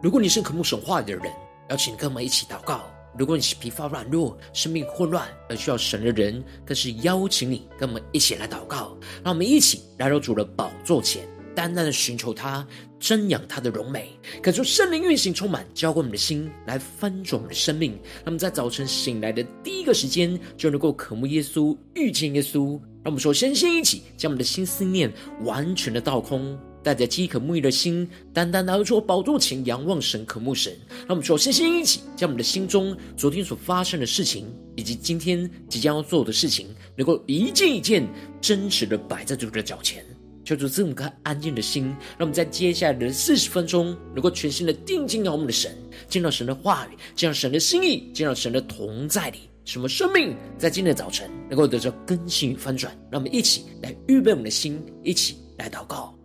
如果你是渴慕神话语的人，邀请跟我们一起祷告。如果你是疲乏软弱、生命混乱而需要神的人，更是邀请你跟我们一起来祷告。让我们一起来到主的宝座前，单单的寻求他，瞻仰他的荣美，感受圣灵运行充满，浇灌我们的心，来翻转我们的生命。那么在早晨醒来的第一个时间，就能够渴慕耶稣、遇见耶稣。让我们首先先一起将我们的心思念完全的倒空。带着饥渴沐浴的心，单单拿出宝座前仰望神、渴慕神。让我们首先先一起将我们的心中昨天所发生的事情，以及今天即将要做的事情，能够一件一件真实的摆在主的脚前，求主赐我们颗安静的心。让我们在接下来的四十分钟，能够全心的定睛仰望我们的神，见到神的话语，见到神的心意，见到神的同在里，什么生命在今天的早晨能够得到更新与翻转。让我们一起来预备我们的心，一起来祷告。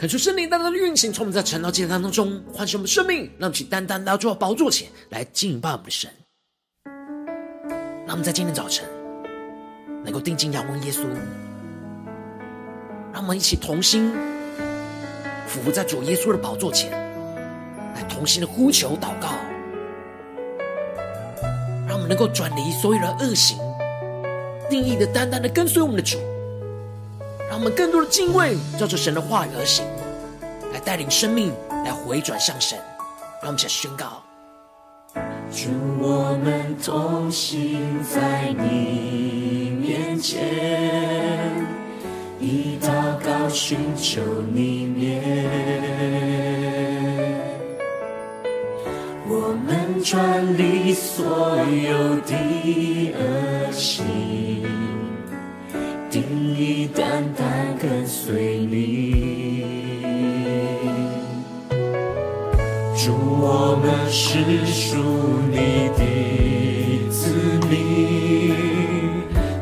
恳求圣灵单单的运行，从我们在晨祷祭坛当中唤醒我们生命，让我们去单单来到宝座前来敬拜我们的神。让我们在今天早晨能够定睛仰望耶稣，让我们一起同心俯伏在主耶稣的宝座前，来同心的呼求祷告，让我们能够转离所有的恶行，定义的单单的跟随我们的主。让我们更多的敬畏，照着神的话语而行，带领生命，来回转向神。让我们一起宣告：主，我们同行在你面前，以祷告寻求你面，我们转离所有的恶行。是属你的子民，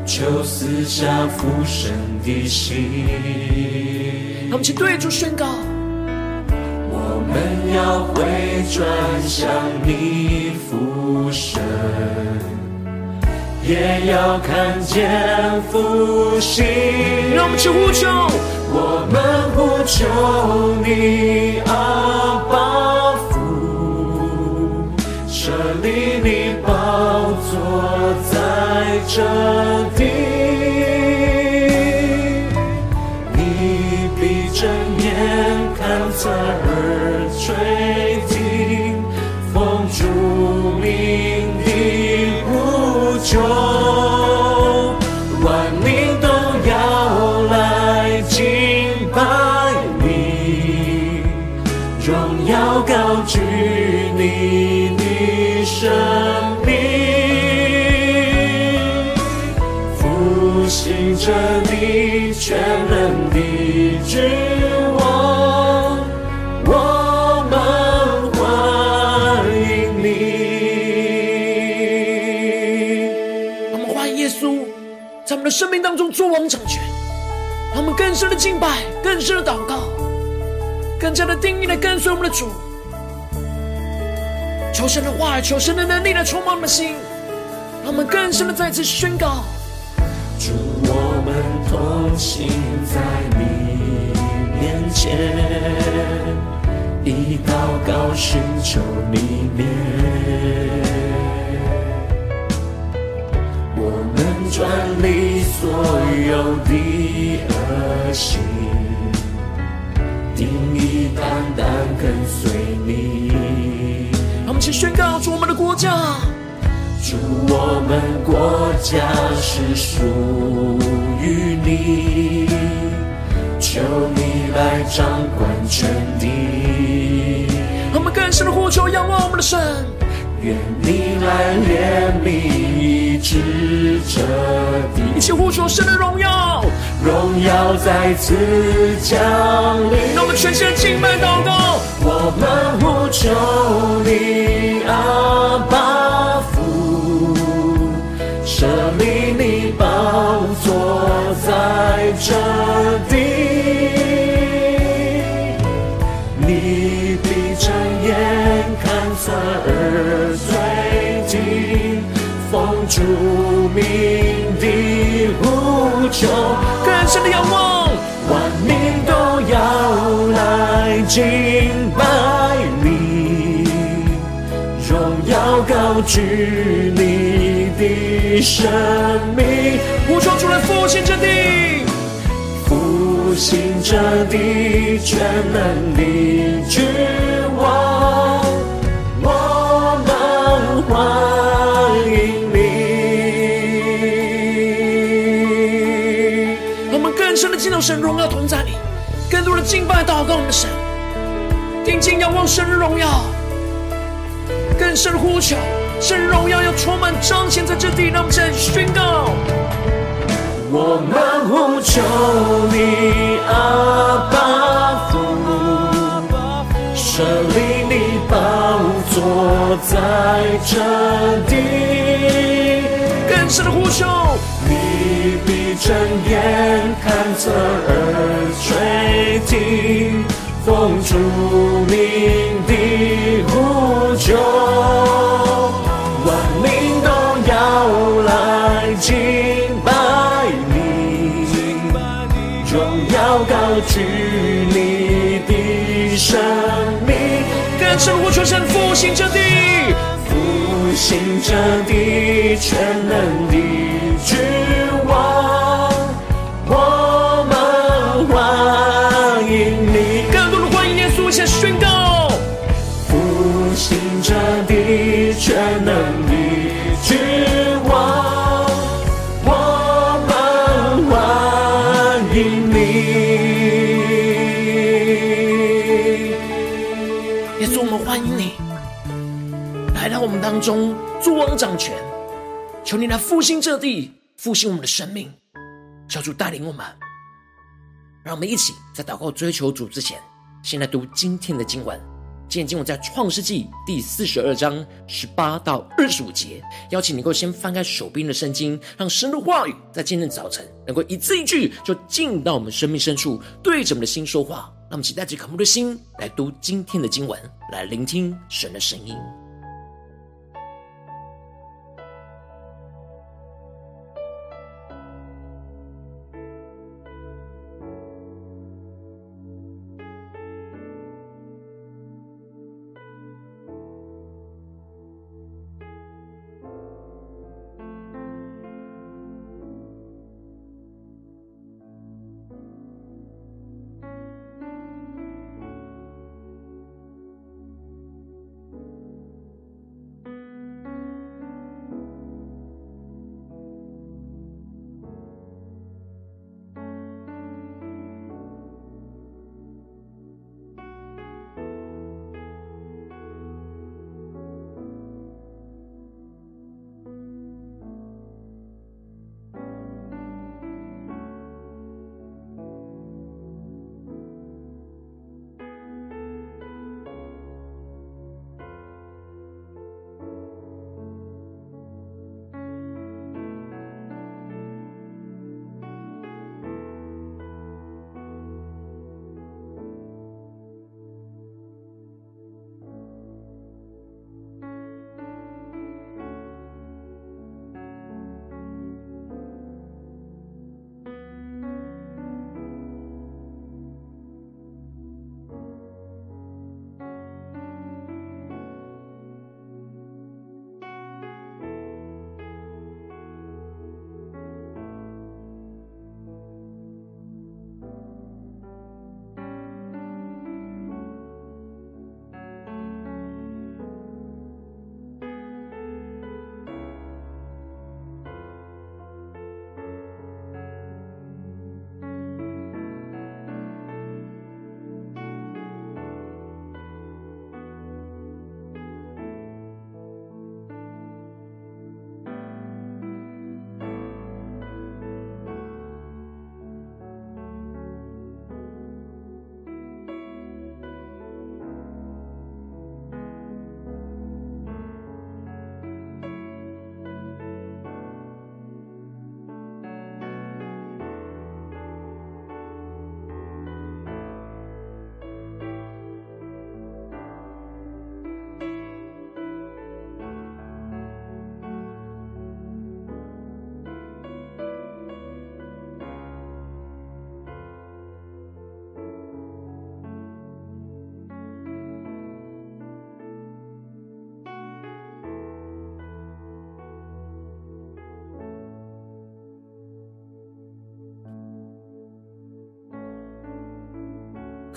求赐下复生的心。他们去对主宣告，我们要回转向你复生。也要看见复兴，让我们去呼求，我们呼求你，阿爸父，替你宝座在这地你闭着眼看侧耳垂听风烛鸣的不求万民都要来敬拜你荣耀高举你。让我们欢迎你。我们欢迎耶稣在我们的生命当中做王掌权，让我们更深的敬拜，更深的祷告，更加的定义的跟随我们的主。求神的话，求神的能力来充满我们的心，让我们更深的再次宣告。同行在你面前，以祷告寻求你面。我们转离所有的恶行，定意单单跟随你。我们一起宣告：主，我们的国家。主，我们国家是属于你，求你来掌管全地。我们更深的呼求，仰望我们的神。愿你来怜悯，医治这地，一起呼求神的荣耀，荣耀再次降临。让我们全心的敬拜祷告，我们呼求你，阿爸在这地，你闭着眼看侧耳垂听，奉主命的呼求，更深的仰望，万民都要来敬拜你，荣耀高举你的生命，呼求出来复兴这地，复兴这地，全能的君王，我们欢迎你。我们更深的进入神荣耀同在里，更多的敬拜祷告我们的神，定睛仰望神的荣耀，更深呼求，神荣耀要充满彰显在这地，让我们再宣告。我们呼求你，阿爸父，设立你宝座在这地，更深的呼求，你必睁眼看侧耳垂听，奉主名的呼求，距离的生命，更深的呼求，神复兴之地，复兴之地，全能的君中，作王掌权。求你来复兴这地，复兴我们的生命，求主带领我们。让我们一起在祷告追求主之前，先来读今天的经文。今天经文在创世纪第四十二章十八到二十五节。邀请你能够先翻开手边的圣经，让神的话语在今天早晨能够一字一句就进到我们生命深处，对着我们的心说话。让我们期待着渴慕的心来读今天的经文，来聆听神的声音。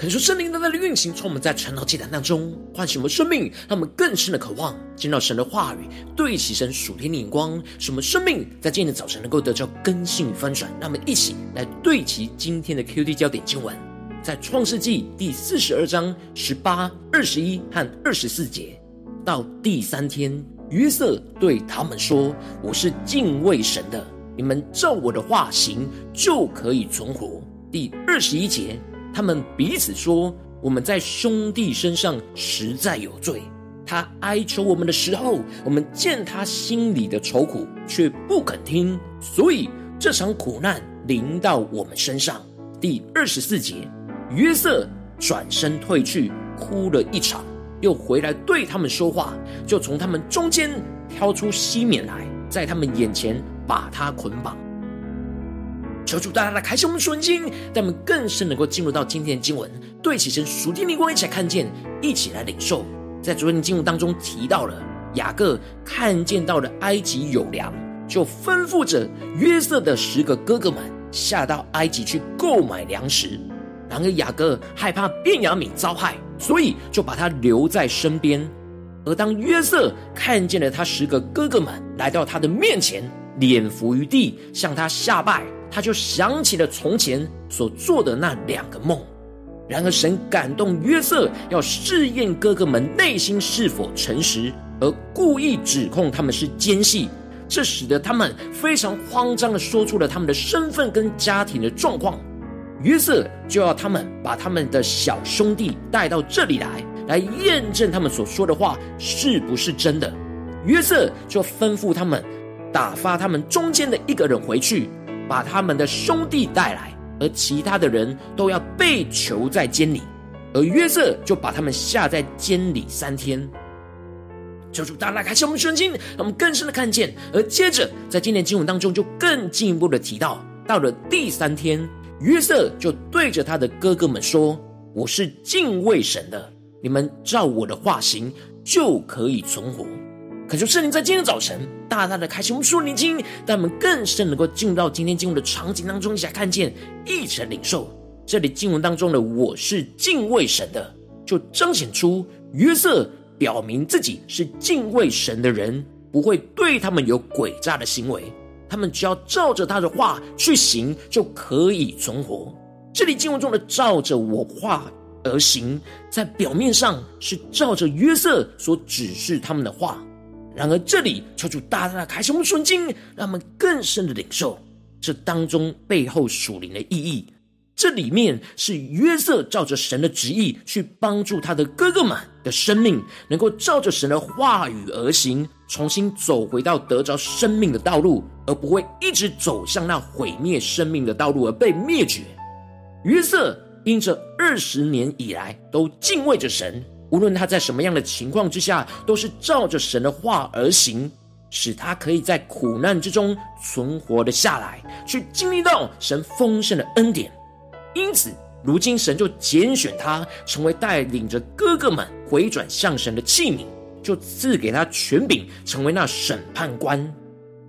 可是圣灵在运行，从我们在晨祷祭坛当中唤醒我们生命，让我们更深的渴望见到神的话语，对齐神属天的眼光，使我们生命在今天的早晨能够得到更新与翻转。让我们一起来对齐今天的 QD 焦点经文，在创世纪第四十二章十八、二十一和二十四节。到第三天，约瑟对他们说：“我是敬畏神的，你们照我的话行，就可以存活。”第二十一节。他们彼此说：“我们在兄弟身上实在有罪。他哀求我们的时候，我们见他心里的愁苦，却不肯听，所以这场苦难临到我们身上。”第二十四节，约瑟转身退去，哭了一场，又回来对他们说话，就从他们中间挑出西缅来，在他们眼前把他捆绑。求主大大的开启我们的眼睛，让我们更深能够进入到今天的经文，对齐神属天灵光，一起来看见，一起来领受。在昨天的经文当中提到了雅各看见到了埃及有粮，就吩咐着约瑟的十个哥哥们下到埃及去购买粮食。然而雅各害怕便雅悯遭害，所以就把他留在身边。而当约瑟看见了他十个哥哥们来到他的面前，脸伏于地，向他下拜。他就想起了从前所做的那两个梦，然而神感动约瑟，要试验哥哥们内心是否诚实，而故意指控他们是奸细，这使得他们非常慌张地说出了他们的身份跟家庭的状况。约瑟就要他们把他们的小兄弟带到这里来，来验证他们所说的话是不是真的。约瑟就吩咐他们打发他们中间的一个人回去。把他们的兄弟带来，而其他的人都要被囚在监里，而约瑟就把他们下在监里三天。求主大大开启我们圣经，让我们更深的看见。而接着在今天经文当中，就更进一步的提到，到了第三天，约瑟就对着他的哥哥们说：“我是敬畏神的，你们照我的话行，就可以存活。”恳求圣灵在今天早晨大大的开启我们属灵经，让我们更深能够进入到今天经文的场景当中，一起来看见，一起领受。这里经文当中的“我是敬畏神的”，就彰显出约瑟表明自己是敬畏神的人，不会对他们有诡诈的行为，他们只要照着他的话去行，就可以存活。这里经文中的“照着我话而行”，在表面上是照着约瑟所指示他们的话。然而，这里求主大大的开启我们的眼睛，让我们更深的领受这当中背后属灵的意义。这里面是约瑟照着神的旨意去帮助他的哥哥们的生命，能够照着神的话语而行，重新走回到得着生命的道路，而不会一直走向那毁灭生命的道路而被灭绝。约瑟因着二十年以来都敬畏着神。无论他在什么样的情况之下，都是照着神的话而行，使他可以在苦难之中存活的下来，去经历到神丰盛的恩典。因此，如今神就拣选他，成为带领着哥哥们回转向神的器皿，就赐给他权柄，成为那审判官，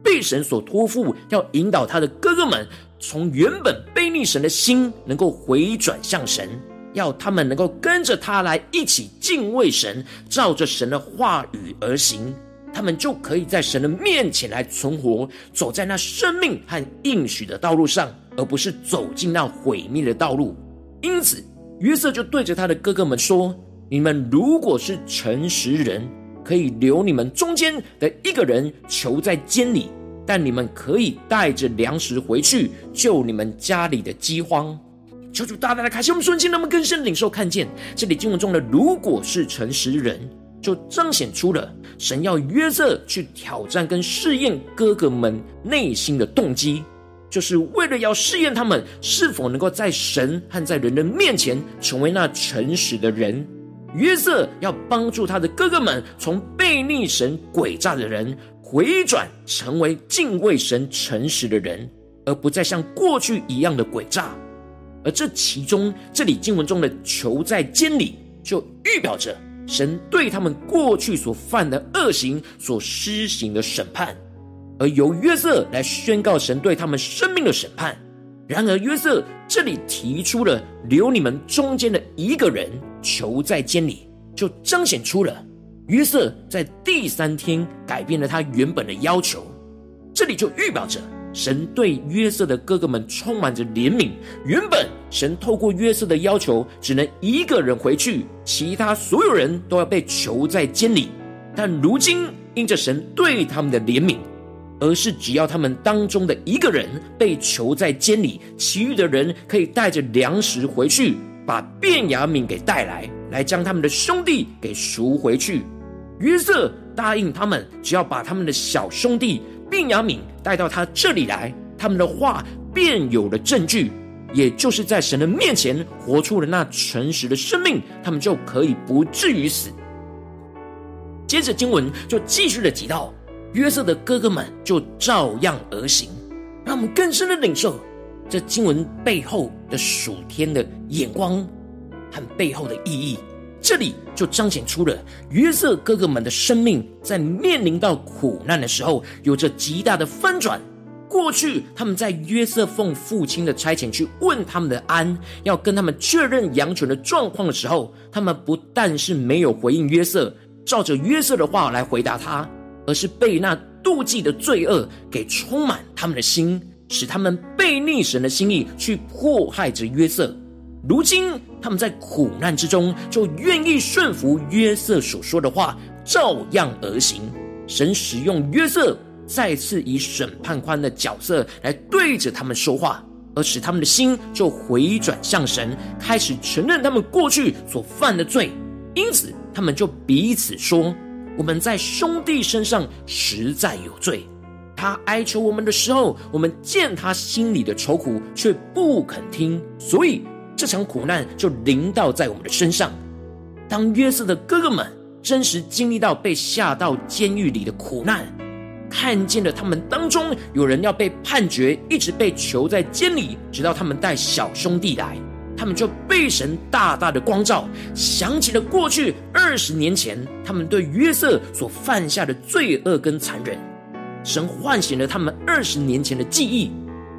被神所托付，要引导他的哥哥们，从原本悖逆神的心，能够回转向神。要他们能够跟着他来一起敬畏神，照着神的话语而行，他们就可以在神的面前来存活，走在那生命和应许的道路上，而不是走进那毁灭的道路。因此，约瑟就对着他的哥哥们说：“你们如果是诚实人，可以留你们中间的一个人囚在监里，但你们可以带着粮食回去，救你们家里的饥荒。”求主大大的开启我们瞬间，那么更深领受看见这里经文中的“如果是诚实人”，就彰显出了神要约瑟去挑战跟试验哥哥们内心的动机，就是为了要试验他们是否能够在神和在人的面前成为那诚实的人。约瑟要帮助他的哥哥们从被逆神诡诈的人回转，成为敬畏神诚实的人，而不再像过去一样的诡诈。而这其中，这里经文中的“囚在监里”，就预表着神对他们过去所犯的恶行所施行的审判，而由约瑟来宣告神对他们生命的审判。然而约瑟这里提出了留你们中间的一个人囚在监里，就彰显出了约瑟在第三天改变了他原本的要求。这里就预表着神对约瑟的哥哥们充满着怜悯。原本神透过约瑟的要求，只能一个人回去，其他所有人都要被囚在监里。但如今因着神对他们的怜悯。而是只要他们当中的一个人被囚在监里，其余的人可以带着粮食回去，把便雅悯给带来，来将他们的兄弟给赎回去。约瑟答应他们，只要把他们的小兄弟便雅悯带到他这里来，他们的话便有了证据，也就是在神的面前活出了那诚实的生命，他们就可以不至于死。接着经文就继续的提到。约瑟的哥哥们就照样而行，让我们更深的领受这经文背后的属天的眼光和背后的意义。这里就彰显出了约瑟哥哥们的生命在面临到苦难的时候，有着极大的翻转。过去他们在约瑟奉父亲的差遣去问他们的安，要跟他们确认羊群的状况的时候，他们不但是没有回应约瑟，照着约瑟的话来回答他。而是被那妒忌的罪恶给充满他们的心，使他们背逆神的心意，去迫害着约瑟。如今他们在苦难之中，就愿意顺服约瑟所说的话，照样而行。神使用约瑟，再次以审判官的角色来对着他们说话，而使他们的心就回转向神，开始承认他们过去所犯的罪。因此，他们就彼此说。我们在兄弟身上实在有罪。他哀求我们的时候，我们见他心里的愁苦，却不肯听，所以这场苦难就临到在我们的身上。当约瑟的哥哥们真实经历到被下到监狱里的苦难，看见了他们当中有人要被判决，一直被囚在监里，直到他们带小兄弟来。他们就被神大大的光照，想起了过去二十年前他们对约瑟所犯下的罪恶跟残忍。神唤醒了他们二十年前的记忆，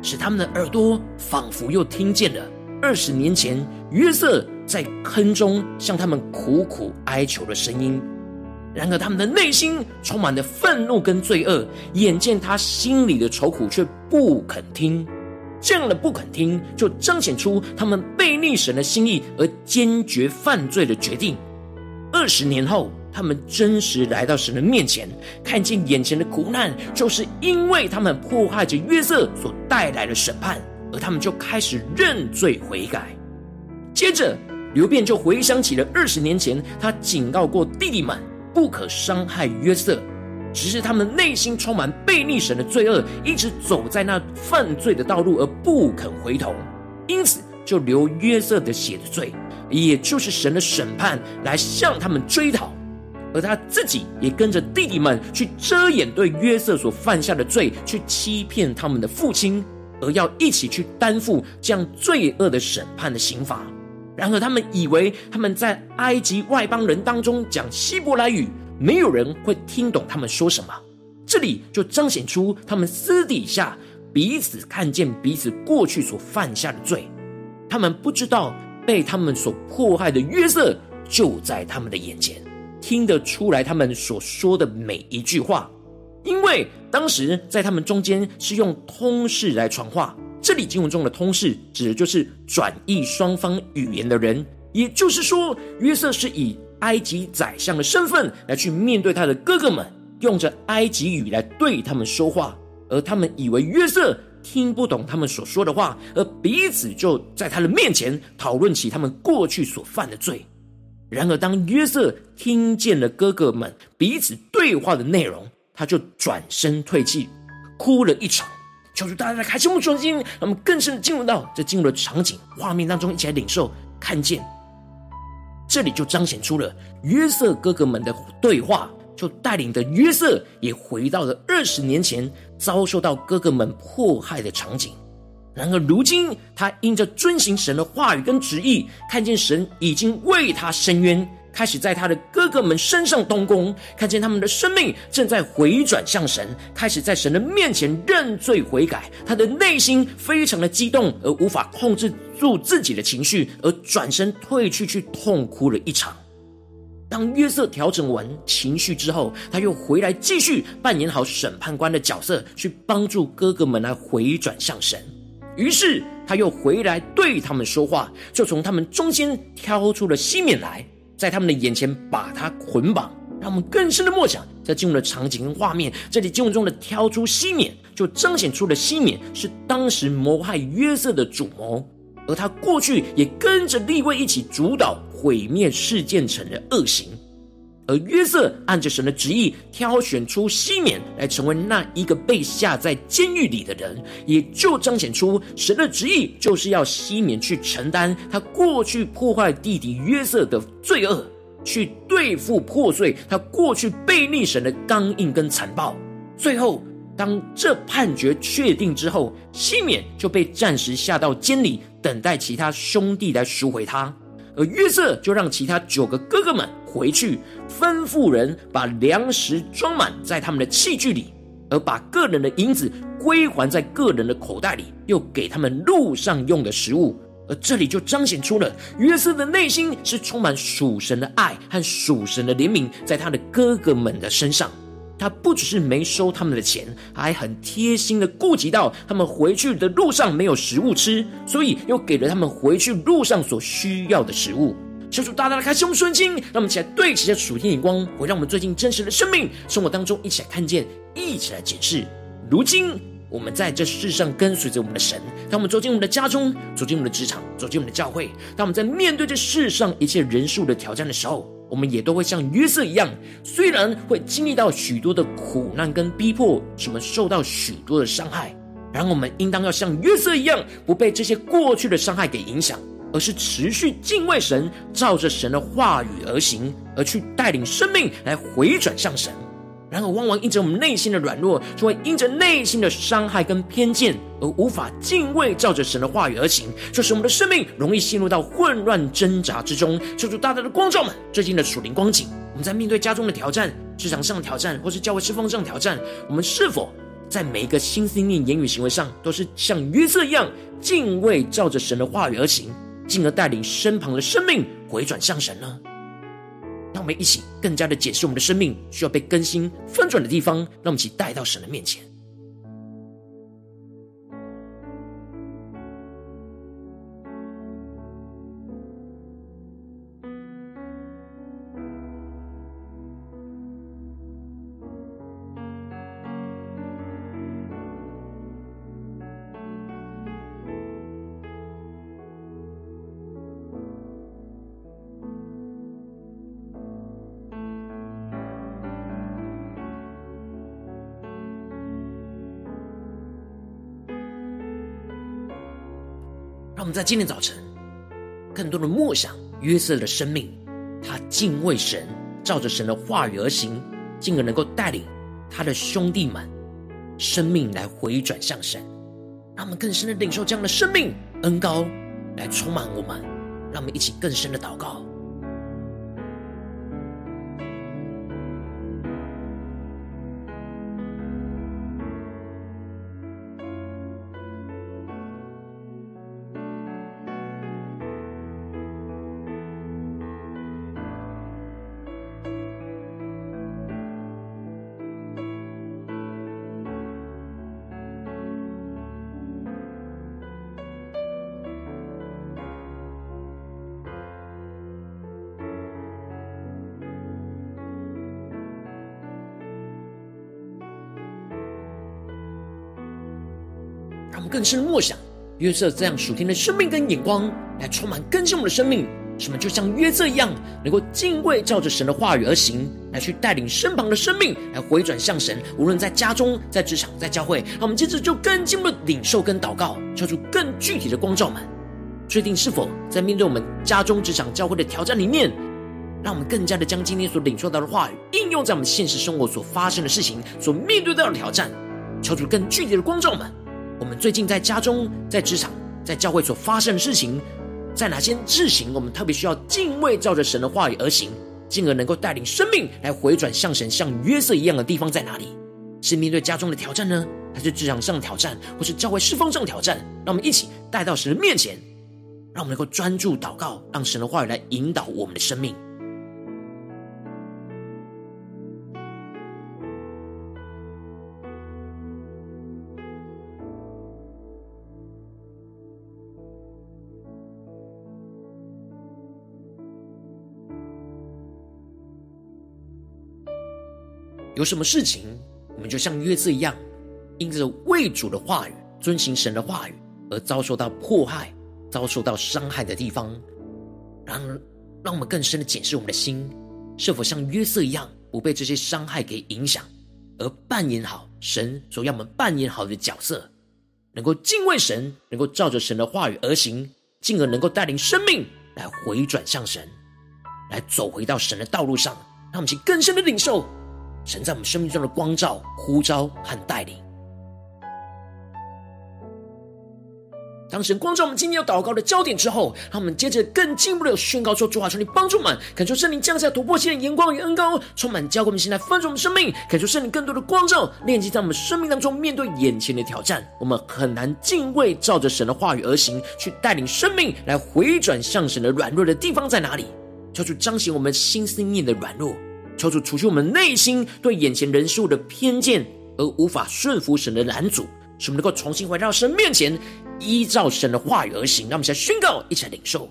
使他们的耳朵仿佛又听见了二十年前约瑟在坑中向他们苦苦哀求的声音。然而他们的内心充满了愤怒跟罪恶，眼见他心里的愁苦，却不肯听。这样的不肯听，就彰显出他们背逆神的心意而坚决犯罪的决定。二十年后，他们真实来到神的面前，看见眼前的苦难，就是因为他们迫害着约瑟所带来的审判，而他们就开始认罪悔改。接着，流便就回想起了二十年前，他警告过弟弟们不可伤害约瑟。只是他们内心充满背逆神的罪恶，一直走在那犯罪的道路而不肯回头，因此就流约瑟的血的罪，也就是神的审判来向他们追讨，而他自己也跟着弟弟们去遮掩对约瑟所犯下的罪，去欺骗他们的父亲，而要一起去担负这样罪恶的审判的刑罚。然而他们以为他们在埃及外邦人当中讲希伯来语。没有人会听懂他们说什么，这里就彰显出他们私底下彼此看见彼此过去所犯下的罪。他们不知道被他们所迫害的约瑟就在他们的眼前，听得出来他们所说的每一句话。因为当时在他们中间是用通事来传话，这里经文中的通事指的就是转译双方语言的人，也就是说约瑟是以。埃及宰相的身份来去面对他的哥哥们，用着埃及语来对他们说话，而他们以为约瑟听不懂他们所说的话，而彼此就在他的面前讨论起他们过去所犯的罪。然而，当约瑟听见了哥哥们彼此对话的内容，他就转身退去，哭了一场。求主大家来开启我们心，让我们更深的进入到这进入的场景画面当中，一起来领受看见。这里就彰显出了约瑟哥哥们的对话，就带领着约瑟也回到了二十年前遭受到哥哥们迫害的场景。然而如今，他因着遵行神的话语跟旨意，看见神已经为他伸冤，开始在他的哥哥们身上动工，看见他们的生命正在回转向神，开始在神的面前认罪悔改。他的内心非常的激动，而无法控制住自己的情绪，而转身退去，去痛哭了一场。当约瑟调整完情绪之后，他又回来继续扮演好审判官的角色，去帮助哥哥们来回转向神。于是他又回来对他们说话，就从他们中间挑出了西缅来，在他们的眼前把他捆绑，让我们更深的默想，在进入的场景跟画面。这里进入中的挑出西缅，就彰显出了西缅是当时谋害约瑟的主谋，而他过去也跟着利未一起主导毁灭示剑城的恶行。而约瑟按着神的旨意挑选出西缅来成为那一个被下在监狱里的人，也就彰显出神的旨意就是要西缅去承担他过去破坏弟弟约瑟的罪恶，去对付破碎他过去背逆神的刚硬跟残暴。最后，当这判决确定之后，西缅就被暂时下到监里，等待其他兄弟来赎回他。而约瑟就让其他九个哥哥们回去，吩咐人把粮食装满在他们的器具里，而把个人的银子归还在个人的口袋里，又给他们路上用的食物。而这里就彰显出了约瑟的内心是充满属神的爱和属神的怜悯，在他的哥哥们的身上。他不只是没收他们的钱，还很贴心的顾及到他们回去的路上没有食物吃，所以又给了他们回去路上所需要的食物。求主大大的开胸顺心，让我们一起来对齐这属天眼光，回让我们最近真实的生命生活当中一起来看见，一起来解释。如今我们在这世上跟随着我们的神，当我们走进我们的家中，走进我们的职场，走进我们的教会，当我们在面对这世上一切人数的挑战的时候。我们也都会像约瑟一样，虽然会经历到许多的苦难跟逼迫，什么受到许多的伤害，然而我们应当要像约瑟一样，不被这些过去的伤害给影响，而是持续敬畏神，照着神的话语而行，而去带领生命来回转向神。然而，往往因着我们内心的软弱，就会因着内心的伤害跟偏见，而无法敬畏照着神的话语而行，就使我们的生命容易陷入到混乱挣扎之中。求主大大的光照们，最近的属灵光景，我们在面对家中的挑战、职场上的挑战，或是教会侍奉上的挑战，我们是否在每一个心思念、言语、行为上，都是像约瑟一样敬畏照着神的话语而行，进而带领身旁的生命回转向神呢？让我们一起更加的解释我们的生命需要被更新翻转的地方，让我们一起带到神的面前。今天早晨，更多的默想约瑟的生命，他敬畏神，照着神的话语而行，进而能够带领他的兄弟们生命来回转向神。让我们更深的领受这样的生命恩高来充满我们，让我们一起更深的祷告。更深的默想，约瑟这样属天的生命跟眼光，来充满更新我们的生命，使我们就像约瑟一样，能够敬畏照着神的话语而行，来去带领身旁的生命来回转向神。无论在家中、在职场、在教会，那我们接着就更进一步的领受跟祷告，求出更具体的光照们，确定是否在面对我们家中、职场、教会的挑战里面，让我们更加的将今天所领受到的话语应用在我们现实生活所发生的事情、所面对到的挑战，求出更具体的光照们。我们最近在家中、在职场、在教会所发生的事情，在哪些事情我们特别需要敬畏，照着神的话语而行，进而能够带领生命来回转向神，像约瑟一样的地方在哪里？是面对家中的挑战呢，还是职场上的挑战，或是教会释放上的挑战？让我们一起带到神的面前，让我们能够专注祷告，让神的话语来引导我们的生命。有什么事情，我们就像约瑟一样，因着为主的话语、遵行神的话语而遭受到迫害、遭受到伤害的地方，让让我们更深的检视我们的心，是否像约瑟一样，不被这些伤害给影响，而扮演好神所要我们扮演好的角色，能够敬畏神，能够照着神的话语而行，进而能够带领生命来回转向神，来走回到神的道路上，让我们去更深的领受。神在我们生命中的光照、呼召和带领。当神光照我们今天要祷告的焦点之后，让我们接着更进一步的宣告说：“主啊，求你帮助我们，恳求圣灵降下突破性的眼光与恩膏，充满教灌我们心来丰盛我们生命。感受圣灵更多的光照，炼净在我们生命当中，面对眼前的挑战，我们很难敬畏，照着神的话语而行，去带领生命来回转向神的软弱的地方在哪里？求主彰显我们心思念的软弱。”求主除去我们内心对眼前人事物的偏见，而无法顺服神的拦阻，使我们能够重新回到神面前，依照神的话语而行。让我们先宣告，一起来领受。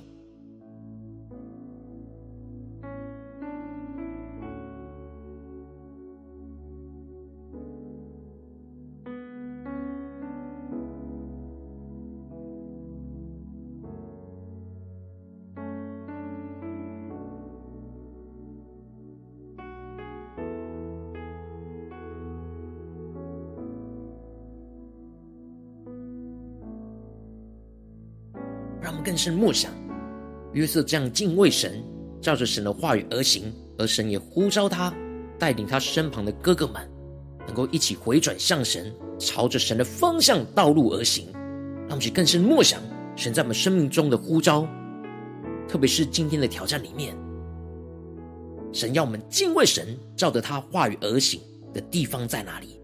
更深默想，约瑟这样敬畏神，照着神的话语而行，而神也呼召他，带领他身旁的哥哥们，能够一起回转向神，朝着神的方向道路而行。让我们去更深默想神在我们生命中的呼召，特别是今天的挑战里面，神要我们敬畏神，照着他话语而行的地方在哪里？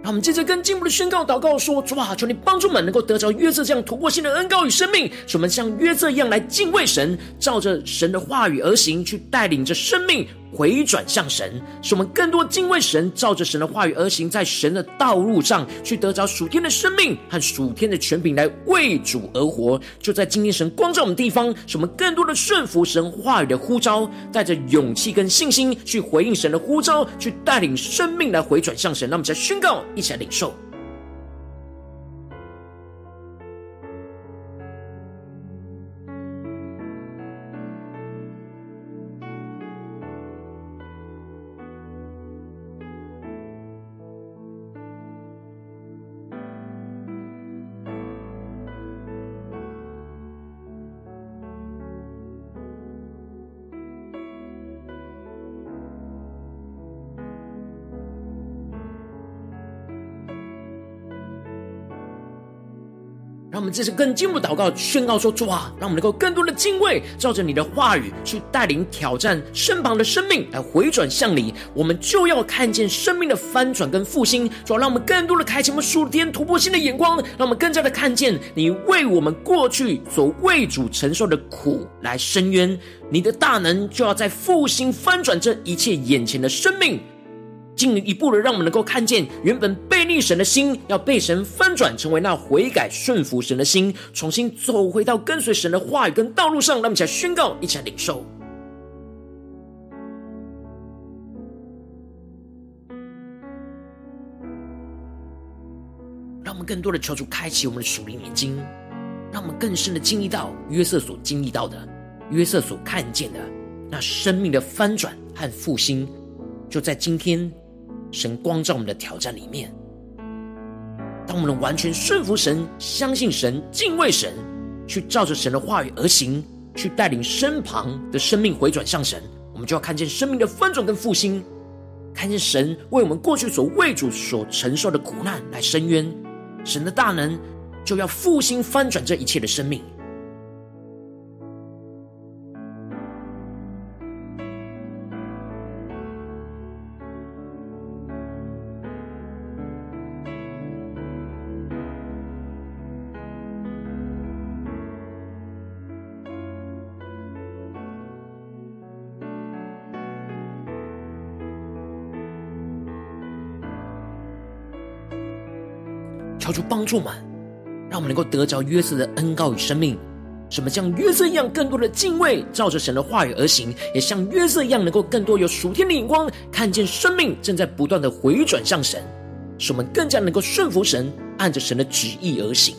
让我们接着跟进一步的宣告祷告说：主啊，求你帮助我们能够得着约瑟这样突破性的恩膏与生命，使我们像约瑟一样来敬畏神，照着神的话语而行，去带领着生命。回转向神，使我们更多敬畏神，照着神的话语而行，在神的道路上去得着属天的生命和属天的权柄，来为主而活。就在今天，神光照我们地方，使我们更多的顺服神话语的呼召，带着勇气跟信心去回应神的呼召，去带领生命来回转向神。那我们再宣告，一起来领受。这次更进一步祷告，宣告说：主啊，让我们能够更多的敬畏，照着你的话语去带领挑战身旁的生命来回转向你。我们就要看见生命的翻转跟复兴。主啊，让我们更多的开启我们属天突破性的眼光，让我们更加的看见你为我们过去所为主承受的苦来伸冤。你的大能就要在复兴翻转这一切眼前的生命。进一步的，让我们能够看见，原本背逆神的心，要被神翻转，成为那悔改顺服神的心，重新走回到跟随神的话语跟道路上。让我们一起来宣告，一起来领受。让我们更多的求主开启我们的属灵眼睛，让我们更深的经历到约瑟所经历到的，约瑟所看见的那生命的翻转和复兴，就在今天。神光照我们的挑战里面，当我们能完全顺服神、相信神、敬畏神，去照着神的话语而行，去带领身旁的生命回转向神，我们就要看见生命的翻转跟复兴，看见神为我们过去所为主所承受的苦难来伸冤，神的大能就要复兴翻转这一切的生命。帮助们，让我们能够得着约瑟的恩膏与生命。什么像约瑟一样，更多的敬畏，照着神的话语而行；也像约瑟一样，能够更多有属天的眼光，看见生命正在不断的回转向神，使我们更加能够顺服神，按着神的旨意而行。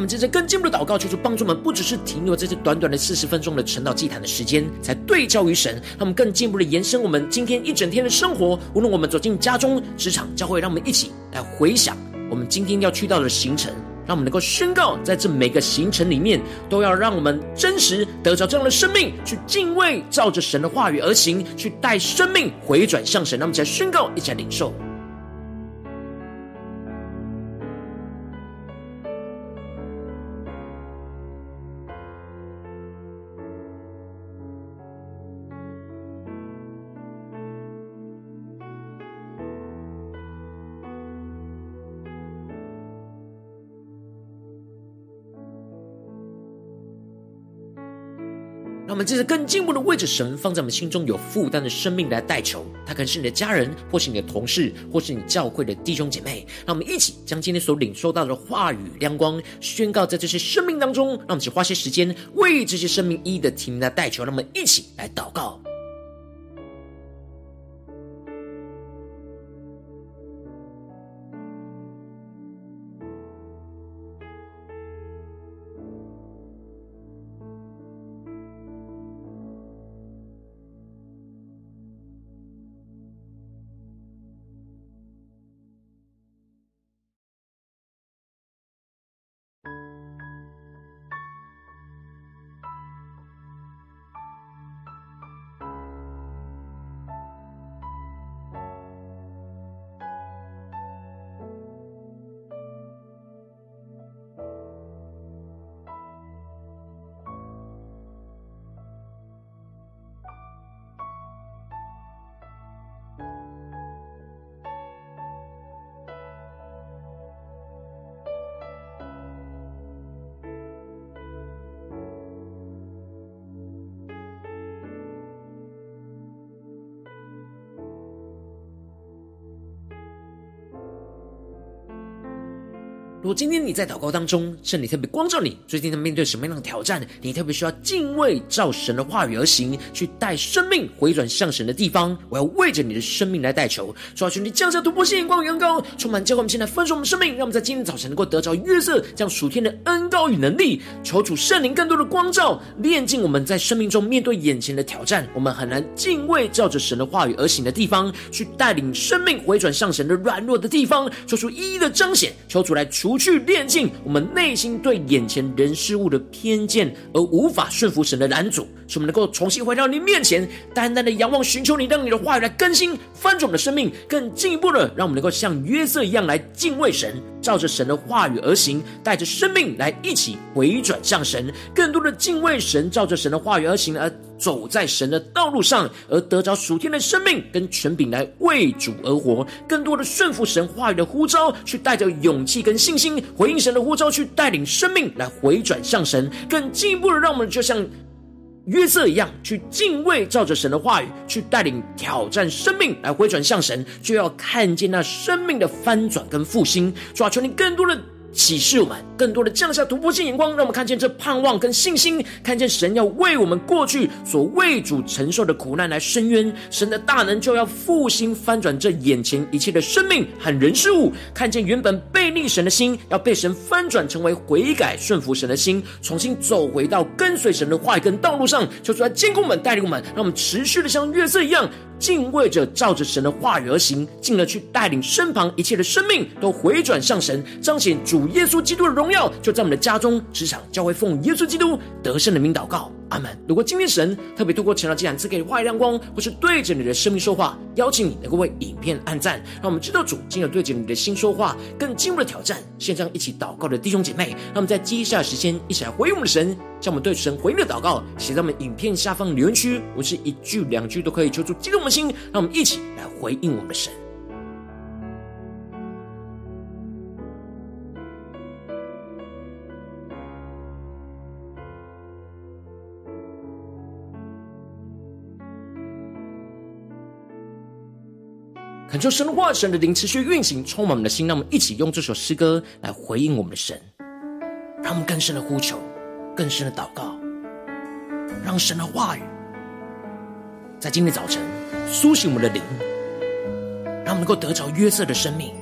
我们接着更进一步的祷告，求主帮助我们，不只是停留在这短短的四十分钟的晨祷祭坛的时间，才对焦于神。让我们更进一步的延伸我们今天一整天的生活。无论我们走进家中、职场、教会，让我们一起来回想我们今天要去到的行程。让我们能够宣告，在这每个行程里面，都要让我们真实得着这样的生命，去敬畏，照着神的话语而行，去带生命回转向神。那么，才宣告，一起来领受。们接着更进一步的为着神放在我们心中有负担的生命来代求，他可能是你的家人，或是你的同事，或是你教会的弟兄姐妹。让我们一起将今天所领受到的话语亮光宣告在这些生命当中。让我们只花些时间为这些生命一一的提名来代求。让我们一起来祷告。今天你在祷告当中，圣灵特别光照你，最近在面对什么样的挑战？你特别需要敬畏，照神的话语而行，去带生命回转向神的地方。我要为着你的生命来代求，主啊，求你降下突破性眼光与阳光，充满教会我们现在分盛我们生命，让我们在今天早晨能够得着约瑟这样属天的恩道与能力。求主圣灵更多的光照，炼净我们在生命中面对眼前的挑战，我们很难敬畏，照着神的话语而行的地方，去带领生命回转向神的软弱的地方，求主一一的彰显，求主来除。去炼净我们内心对眼前人事物的偏见，而无法顺服神的拦阻，使我们能够重新回到你面前，单单的仰望寻求你，让你的话语来更新翻转我们的生命，更进一步的让我们能够像约瑟一样来敬畏神，照着神的话语而行，带着生命来一起回转向神，更多的敬畏神，照着神的话语而行而。走在神的道路上，而得着属天的生命跟权柄来为主而活，更多的顺服神话语的呼召，去带着勇气跟信心回应神的呼召，去带领生命来回转向神，更进一步的让我们就像约瑟一样，去敬畏，照着神的话语去带领挑战生命来回转向神，就要看见那生命的翻转跟复兴。主啊，求你更多的。启示我们更多的降下突破性眼光，让我们看见这盼望跟信心，看见神要为我们过去所为主承受的苦难来伸冤，神的大能就要复兴翻转这眼前一切的生命和人事物，看见原本背逆神的心要被神翻转成为悔改顺服神的心，重新走回到跟随神的话语跟道路上，求主来坚固我们，带领我们，让我们持续的像月色一样。敬畏着，照着神的话语而行，进而去带领身旁一切的生命都回转向神，彰显主耶稣基督的荣耀，就在我们的家中、职场、教会，奉耶稣基督得胜的名祷告。阿门。如果今天神特别透过晨祷祭坛赐给你话语亮光，或是对着你的生命说话，邀请你能够为影片按赞，让我们知道主今日对着你的心说话，更进一步的挑战。线上一起祷告的弟兄姐妹，让我们在接下来时间一起来回应我们的神，将我们对神回应的祷告写在我们影片下方留言区，我是一句两句都可以求助激动的心，让我们一起来回应我们的神。恳求神的话、神的灵持续运行，充满我们的心。让我们一起用这首诗歌来回应我们的神，让我们更深的呼求，更深的祷告，让神的话语在今天早晨苏醒我们的灵，让我们能够得着约瑟的生命，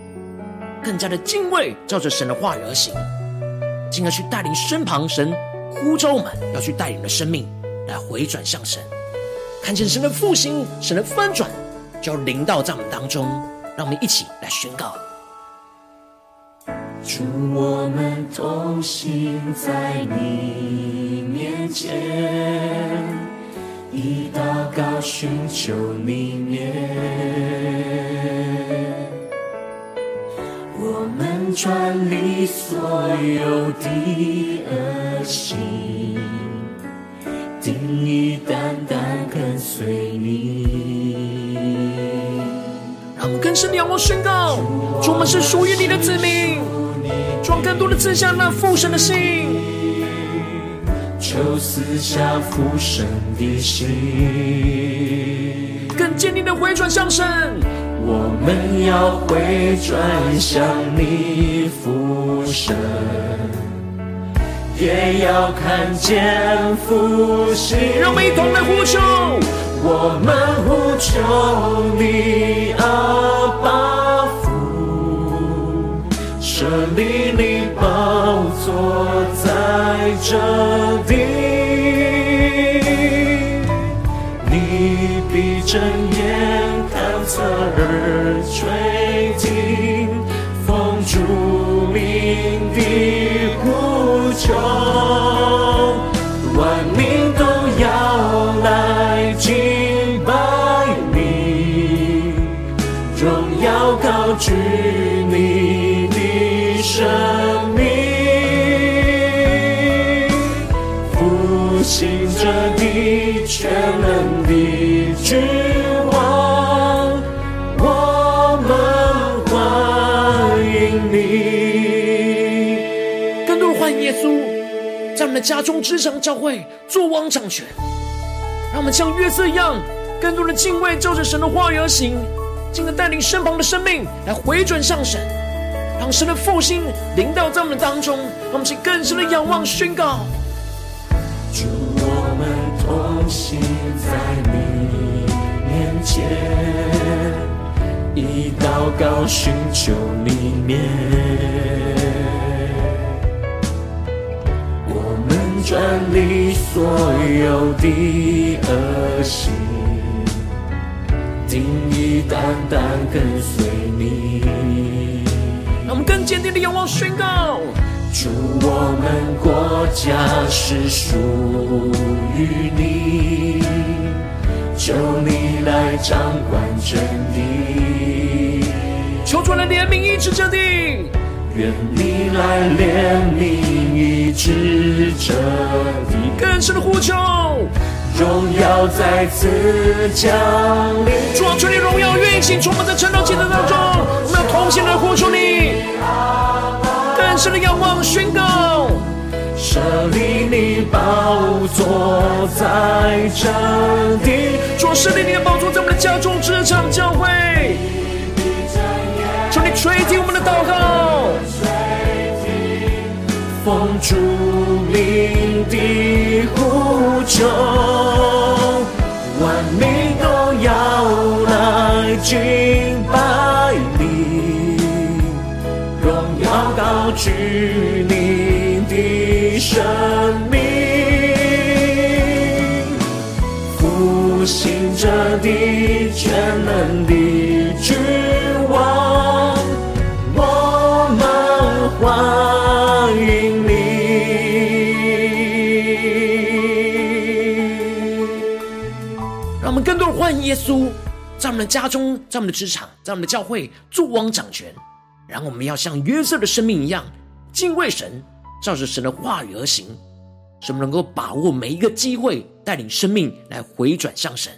更加的敬畏，照着神的话语而行，进而去带领身旁神呼召我们要去带领的生命来回转向神，看见神的复兴、神的翻转。就要临到在我们当中，让我们一起来宣告：主，我们同行在你面前，以祷告寻求你面，我们转离所有的恶行，定意单单跟随你。更深的仰望宣告，主，我们是属于你的子民，装更多的志向那父神的心，求赐下父神的心，更坚定的回转向神。我们要回转向你父神，也要看见复兴。让我们一同来呼求。我们呼求你，阿爸父，设立你宝座在这地，你必睁眼看侧耳垂听，奉主名的呼求，万民都要来敬。拜你荣耀高举生命，复兴这地全能的君王，我们欢迎你。更多的欢迎耶稣，在我们的家中、职场、教会做王掌权，让我们像约瑟一样，更多的敬畏，照着神的话语而行。进而带领身旁的生命来回转向神，让神的复兴临到在我们当中，让我们去更深的仰望宣告。祝，我们同行在你面前，以祷告寻求你面，我们转离所有的恶行。定意单单跟随你，更坚定的仰望宣告：主，我们国家是属于你，求你来掌管真理，求主来怜悯医治这地，愿你来怜悯医治这地，更深的呼求。荣耀再次降临，主啊，求你荣耀运行，充满在晨祷祭坛当中，我们要同心的呼求你，更深的仰望宣告，设立你宝座在这地，主，设立你的宝座在我们的家中、职场、教会，求你垂听我们的祷告。奉主名的呼求，万民都要来敬拜耀高举你的生命，复兴这地全能的君王，我们欢迎你让我们更多。欢迎耶稣在我们的家中，在我们的职场，在我们的教会作王掌权。然后我们要像约瑟的生命一样，敬畏神，照着神的话语而行，使我们能够把握每一个机会，带领生命来回转向神，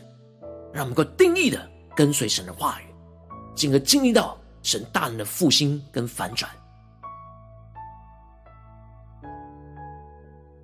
让我们够定义的跟随神的话语，进而经历到神大能的复兴跟反转。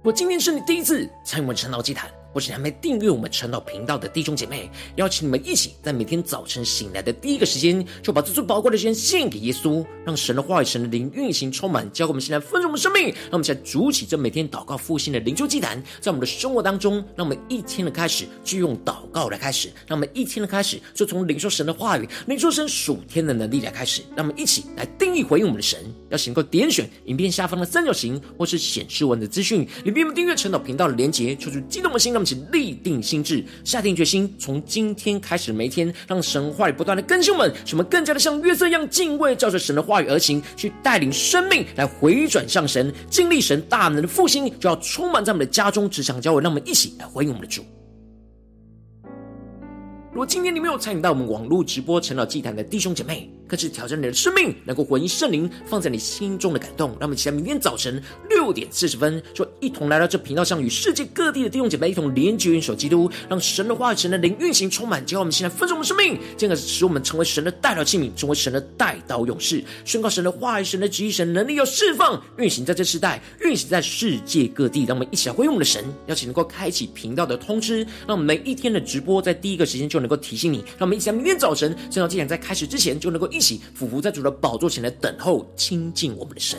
我今天是你第一次参与我们晨祷祭坛，或是还没订阅我们晨祷频道的弟兄姐妹，邀请你们一起在每天早晨醒来的第一个时间，就把这最宝贵的时间献给耶稣，让神的话语、神的灵运行充满，教给我们现在丰盛的生命。让我们现在筑起这每天祷告复兴的灵修祭坛，在我们的生活当中，让我们一天的开始就用祷告来开始，让我们一天的开始就从领受神的话语、领受神属天的能力来开始。让我们一起来定义回应我们的神，要请能够点选影片下方的三角形，或是显示文的资讯，里面有订阅晨祷频道的连结，抽出激动的心，让起立定心志，下定决心，从今天开始每天，让神话语不断的更新我们，使我们更加的像约瑟一样敬畏，照着神的话语而行，去带领生命来回转向神，经历神大能的复兴，就要充满在我们的家中、职场、教会，让我们一起来回应我们的主。如果今天你没有参与到我们网络直播晨祷祭坛的弟兄姐妹，更是挑战你的生命，能够回应圣灵放在你心中的感动。让我们期待明天早晨六点四十分，就一同来到这频道上，与世界各地的弟兄姐妹一同连接、元首基督，让神的话语、神的灵运行充满，教我们现在分盛我们生命，进而使我们成为神的代表器皿，成为神的代祷勇士，宣告神的话语、神的旨意、神能力要释放、运行在这世代，运行在世界各地。让我们一起来回应我们的神，邀请能够开启频道的通知，让我们每一天的直播在第一个时间就能够提醒你。让我们一起来明天早晨圣道既然在开始之前就能够。一起俯伏在主的宝座前来等候亲近我们的神。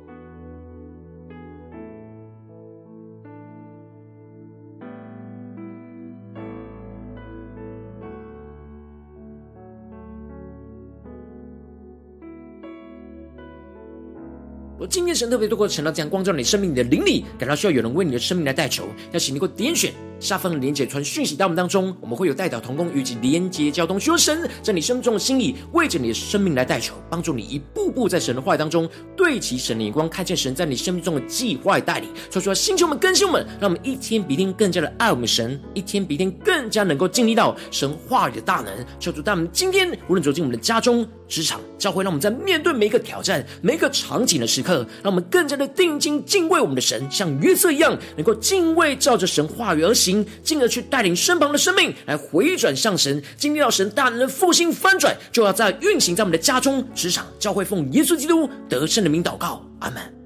今天神特别透过程了这样光照你生命，你的灵里感到需要有人为你的生命来代求，要请你给我点选下方的连结传讯息到我们当中，我们会有代祷同工以及连结交通，求神在你生命中的心意，为着你的生命来代求，帮助你一步步在神的话语当中对齐神的眼光，看见神在你生命中的计划带领。说出来，星球们、更新们，让我们一天比一天更加的爱我们神，一天比一天更加能够经历到神话语的大能。求主，在我们今天无论走进我们的家中、职场、教会，让我们在面对每一个挑战、每一个场景的时刻。让我们更加的定睛敬畏我们的神，像约瑟一样，能够敬畏照着神话语而行，进而去带领身旁的生命来回转向神，经历到神大能的复兴翻转，就要在运行在我们的家中、职场、教会，奉耶稣基督得胜的名祷告，阿门。